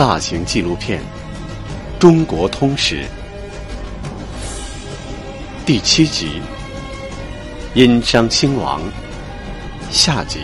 大型纪录片《中国通史》第七集：殷商兴亡下集。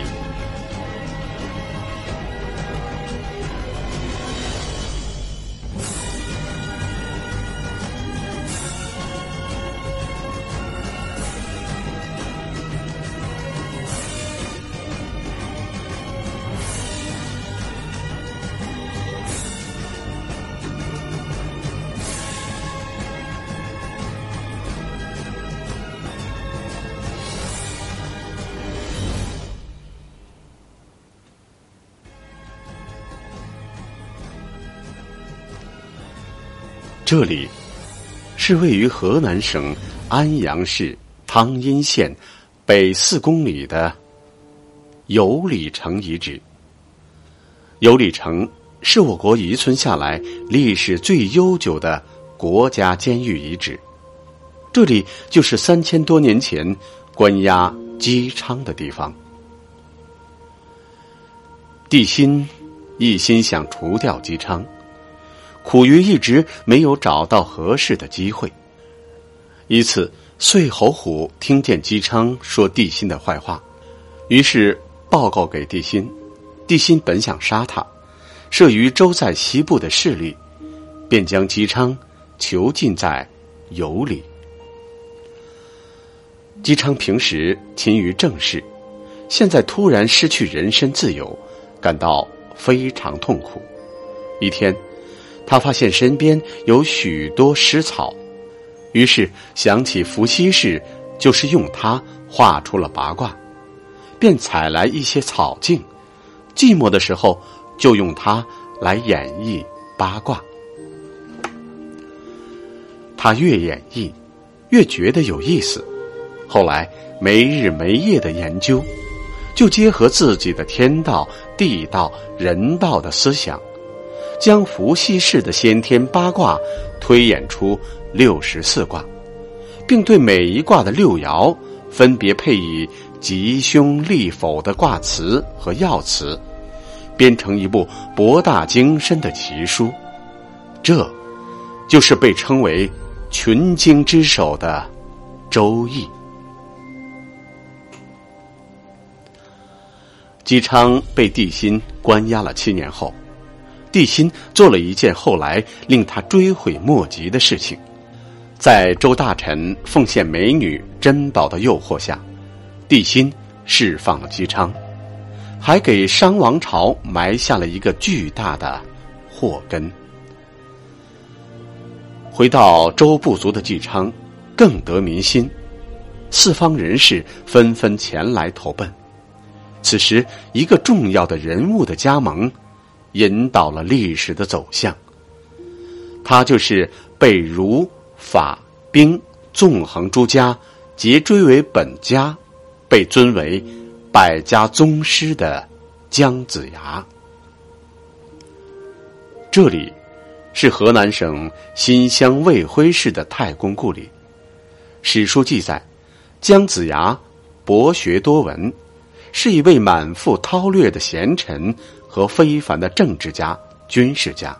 这里是位于河南省安阳市汤阴县北四公里的有里城遗址。有里城是我国遗存下来历史最悠久的国家监狱遗址，这里就是三千多年前关押姬昌的地方。帝辛一心想除掉姬昌。苦于一直没有找到合适的机会。一次，岁侯虎听见姬昌说帝辛的坏话，于是报告给帝辛。帝辛本想杀他，慑于周在西部的势力，便将姬昌囚禁在羑里。姬昌平时勤于政事，现在突然失去人身自由，感到非常痛苦。一天。他发现身边有许多湿草，于是想起伏羲氏就是用它画出了八卦，便采来一些草茎，寂寞的时候就用它来演绎八卦。他越演绎，越觉得有意思，后来没日没夜的研究，就结合自己的天道、地道、人道的思想。将伏羲氏的先天八卦推演出六十四卦，并对每一卦的六爻分别配以吉凶利否的卦辞和要词，编成一部博大精深的奇书。这，就是被称为群经之首的《周易》。姬昌被帝辛关押了七年后。帝辛做了一件后来令他追悔莫及的事情，在周大臣奉献美女珍宝的诱惑下，帝辛释放了姬昌，还给商王朝埋下了一个巨大的祸根。回到周部族的姬昌，更得民心，四方人士纷纷前来投奔。此时，一个重要的人物的加盟。引导了历史的走向。他就是被儒、法、兵纵横诸家皆追为本家，被尊为百家宗师的姜子牙。这里是河南省新乡卫辉市的太公故里。史书记载，姜子牙博学多闻，是一位满腹韬略的贤臣。和非凡的政治家、军事家，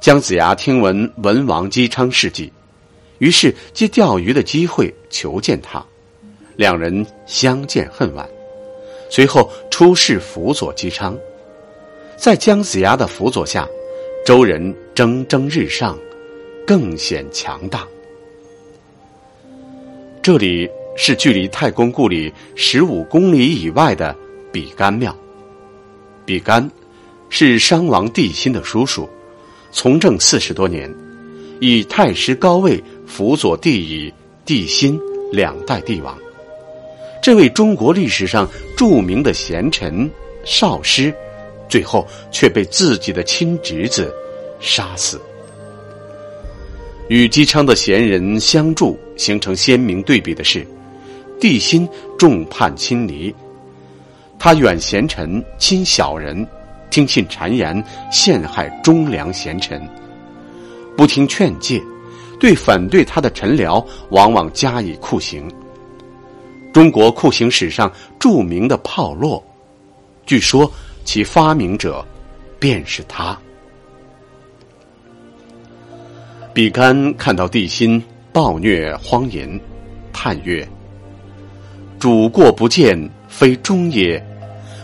姜子牙听闻文王姬昌事迹，于是借钓鱼的机会求见他，两人相见恨晚。随后出仕辅佐姬昌，在姜子牙的辅佐下，周人蒸蒸日上，更显强大。这里是距离太公故里十五公里以外的比干庙。比干是商王帝辛的叔叔，从政四十多年，以太师高位辅佐帝乙、帝辛两代帝王。这位中国历史上著名的贤臣少师，最后却被自己的亲侄子杀死。与姬昌的贤人相助形成鲜明对比的是，帝辛众叛亲离。他远贤臣，亲小人，听信谗言，陷害忠良贤臣，不听劝诫，对反对他的臣僚往往加以酷刑。中国酷刑史上著名的炮烙，据说其发明者便是他。比干看到帝辛暴虐荒淫，叹曰：“主过不谏，非忠也；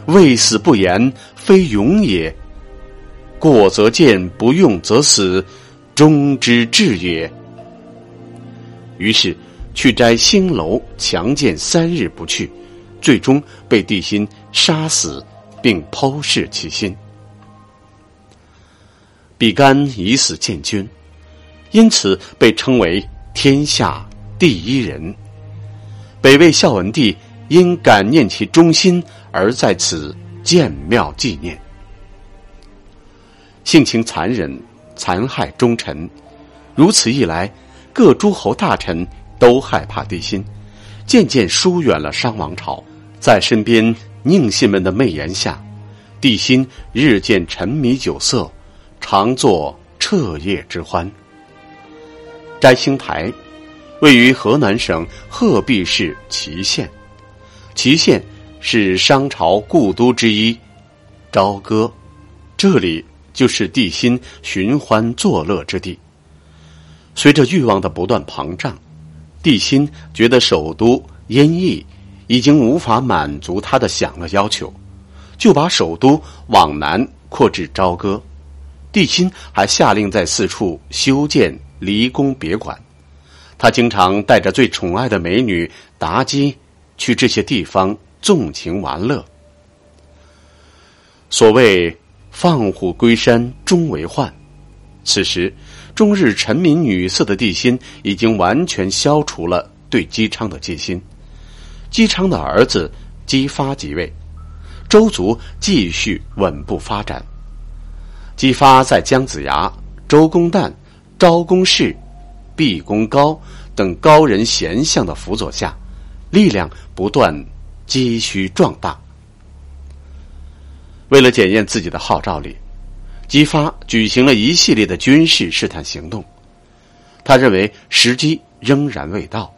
未死不言，非勇也。过则谏，不用则死，忠之至也。”于是去摘星楼，强谏三日不去，最终被帝辛杀死，并剖视其心。比干以死建军。因此被称为天下第一人。北魏孝文帝因感念其忠心而在此建庙纪念。性情残忍，残害忠臣，如此一来，各诸侯大臣都害怕帝辛，渐渐疏远了商王朝。在身边佞信们的媚言下，帝辛日渐沉迷酒色，常作彻夜之欢。摘星台，位于河南省鹤壁市祁县。祁县是商朝故都之一，朝歌，这里就是帝辛寻欢作乐之地。随着欲望的不断膨胀，帝辛觉得首都燕邑已经无法满足他的享乐要求，就把首都往南扩至朝歌。帝辛还下令在四处修建。离宫别馆，他经常带着最宠爱的美女妲己去这些地方纵情玩乐。所谓“放虎归山终为患”，此时终日沉迷女色的帝辛已经完全消除了对姬昌的戒心。姬昌的儿子姬发即位，周族继续稳步发展。姬发在姜子牙、周公旦。昭公氏、毕公高等高人贤相的辅佐下，力量不断积蓄壮大。为了检验自己的号召力，姬发举行了一系列的军事试探行动。他认为时机仍然未到，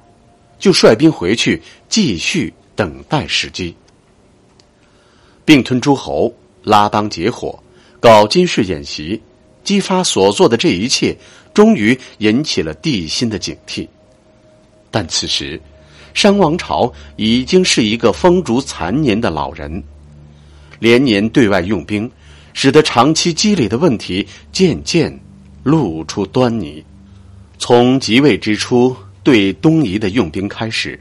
就率兵回去继续等待时机，并吞诸侯、拉帮结伙、搞军事演习。姬发所做的这一切。终于引起了帝辛的警惕，但此时，商王朝已经是一个风烛残年的老人，连年对外用兵，使得长期积累的问题渐渐露出端倪。从即位之初对东夷的用兵开始，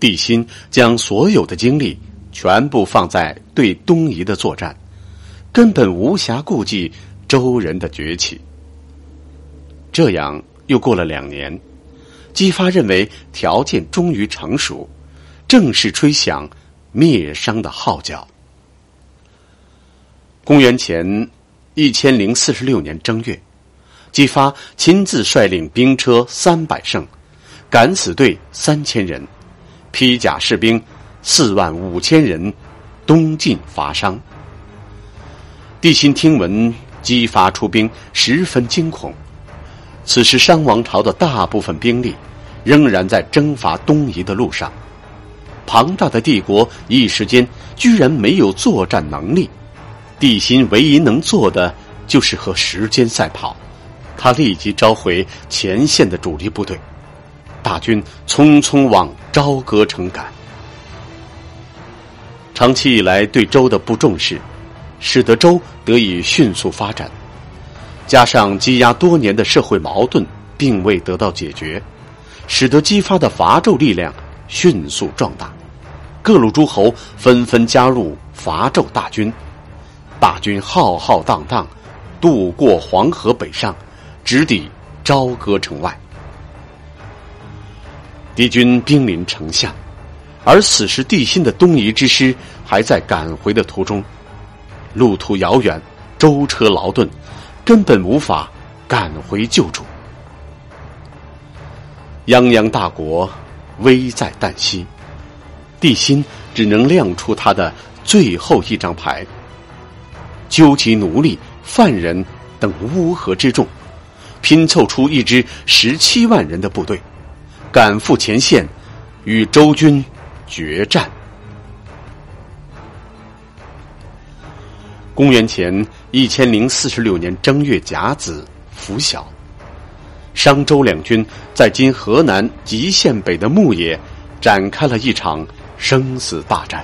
帝辛将所有的精力全部放在对东夷的作战，根本无暇顾及周人的崛起。这样又过了两年，姬发认为条件终于成熟，正式吹响灭商的号角。公元前一千零四十六年正月，姬发亲自率领兵车三百乘，敢死队三千人，披甲士兵四万五千人，东进伐商。帝辛听闻姬发出兵，十分惊恐。此时，商王朝的大部分兵力仍然在征伐东夷的路上。庞大的帝国一时间居然没有作战能力。帝辛唯一能做的就是和时间赛跑。他立即召回前线的主力部队，大军匆匆往朝歌城赶。长期以来对周的不重视，使得周得以迅速发展。加上积压多年的社会矛盾并未得到解决，使得激发的伐纣力量迅速壮大，各路诸侯纷纷加入伐纣大军，大军浩浩荡荡渡过黄河北上，直抵朝歌城外。敌军兵临城下，而此时地心的东夷之师还在赶回的途中，路途遥远，舟车劳顿。根本无法赶回救助，泱泱大国危在旦夕，帝辛只能亮出他的最后一张牌，纠集奴隶、犯人等乌合之众，拼凑出一支十七万人的部队，赶赴前线，与周军决战。公元前一千零四十六年正月甲子拂晓，商周两军在今河南吉县北的牧野展开了一场生死大战。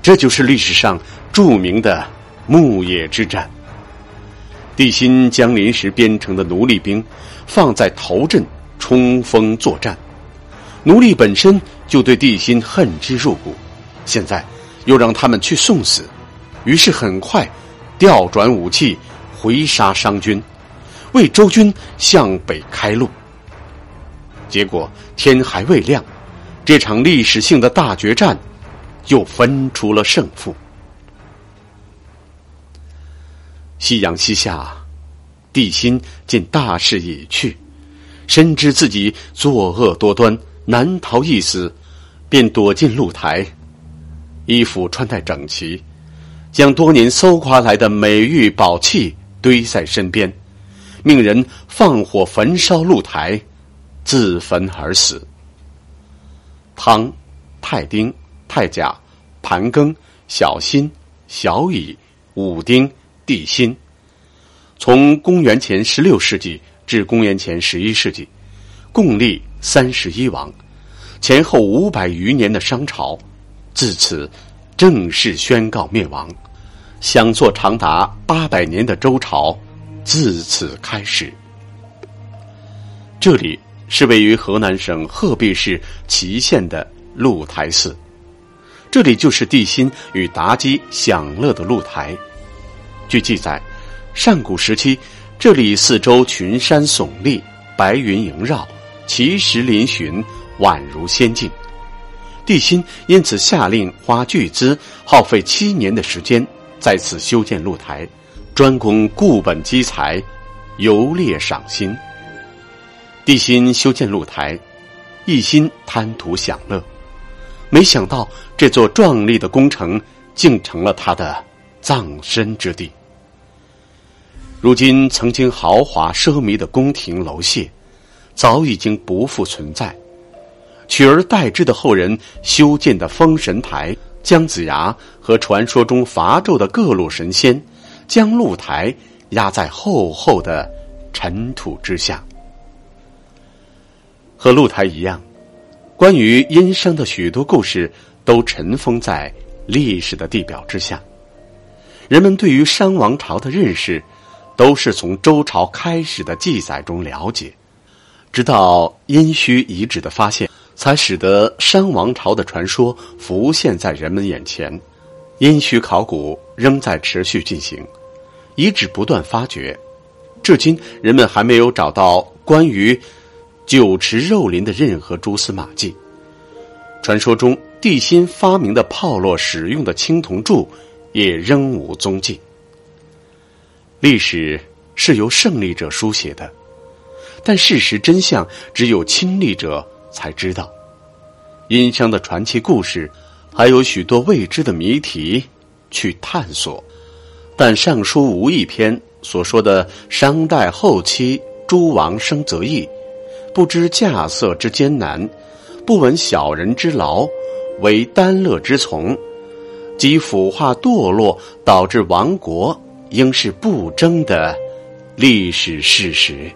这就是历史上著名的牧野之战。帝辛将临时编成的奴隶兵放在头阵冲锋作战，奴隶本身就对帝辛恨之入骨，现在又让他们去送死，于是很快调转武器回杀商军，为周军向北开路。结果天还未亮，这场历史性的大决战又分出了胜负。夕阳西下，帝辛见大势已去，深知自己作恶多端，难逃一死，便躲进露台，衣服穿戴整齐，将多年搜刮来的美玉宝器堆在身边，命人放火焚烧露台，自焚而死。汤、太丁、太甲、盘庚、小辛、小乙、武丁。帝辛，从公元前十六世纪至公元前十一世纪，共立三十一王，前后五百余年的商朝，自此正式宣告灭亡。想做长达八百年的周朝，自此开始。这里是位于河南省鹤壁市淇县的露台寺，这里就是帝辛与妲己享乐的露台。据记载，上古时期，这里四周群山耸立，白云萦绕，奇石嶙峋，宛如仙境。帝辛因此下令花巨资，耗费七年的时间，在此修建露台，专供固本积财，游猎赏心。帝辛修建露台，一心贪图享乐，没想到这座壮丽的工程竟成了他的。葬身之地，如今曾经豪华奢靡的宫廷楼榭，早已经不复存在，取而代之的后人修建的封神台、姜子牙和传说中伐纣的各路神仙，将露台压在厚厚的尘土之下。和露台一样，关于殷商的许多故事都尘封在历史的地表之下。人们对于商王朝的认识，都是从周朝开始的记载中了解，直到殷墟遗址的发现，才使得商王朝的传说浮现在人们眼前。殷墟考古仍在持续进行，遗址不断发掘，至今人们还没有找到关于酒池肉林的任何蛛丝马迹。传说中，帝辛发明的炮烙使用的青铜柱。也仍无踪迹。历史是由胜利者书写的，但事实真相只有亲历者才知道。殷商的传奇故事还有许多未知的谜题去探索，但《尚书吴义篇》所说的商代后期诸王生则易，不知稼穑之艰难，不闻小人之劳，为丹乐之从。及腐化堕落导致亡国，应是不争的历史事实。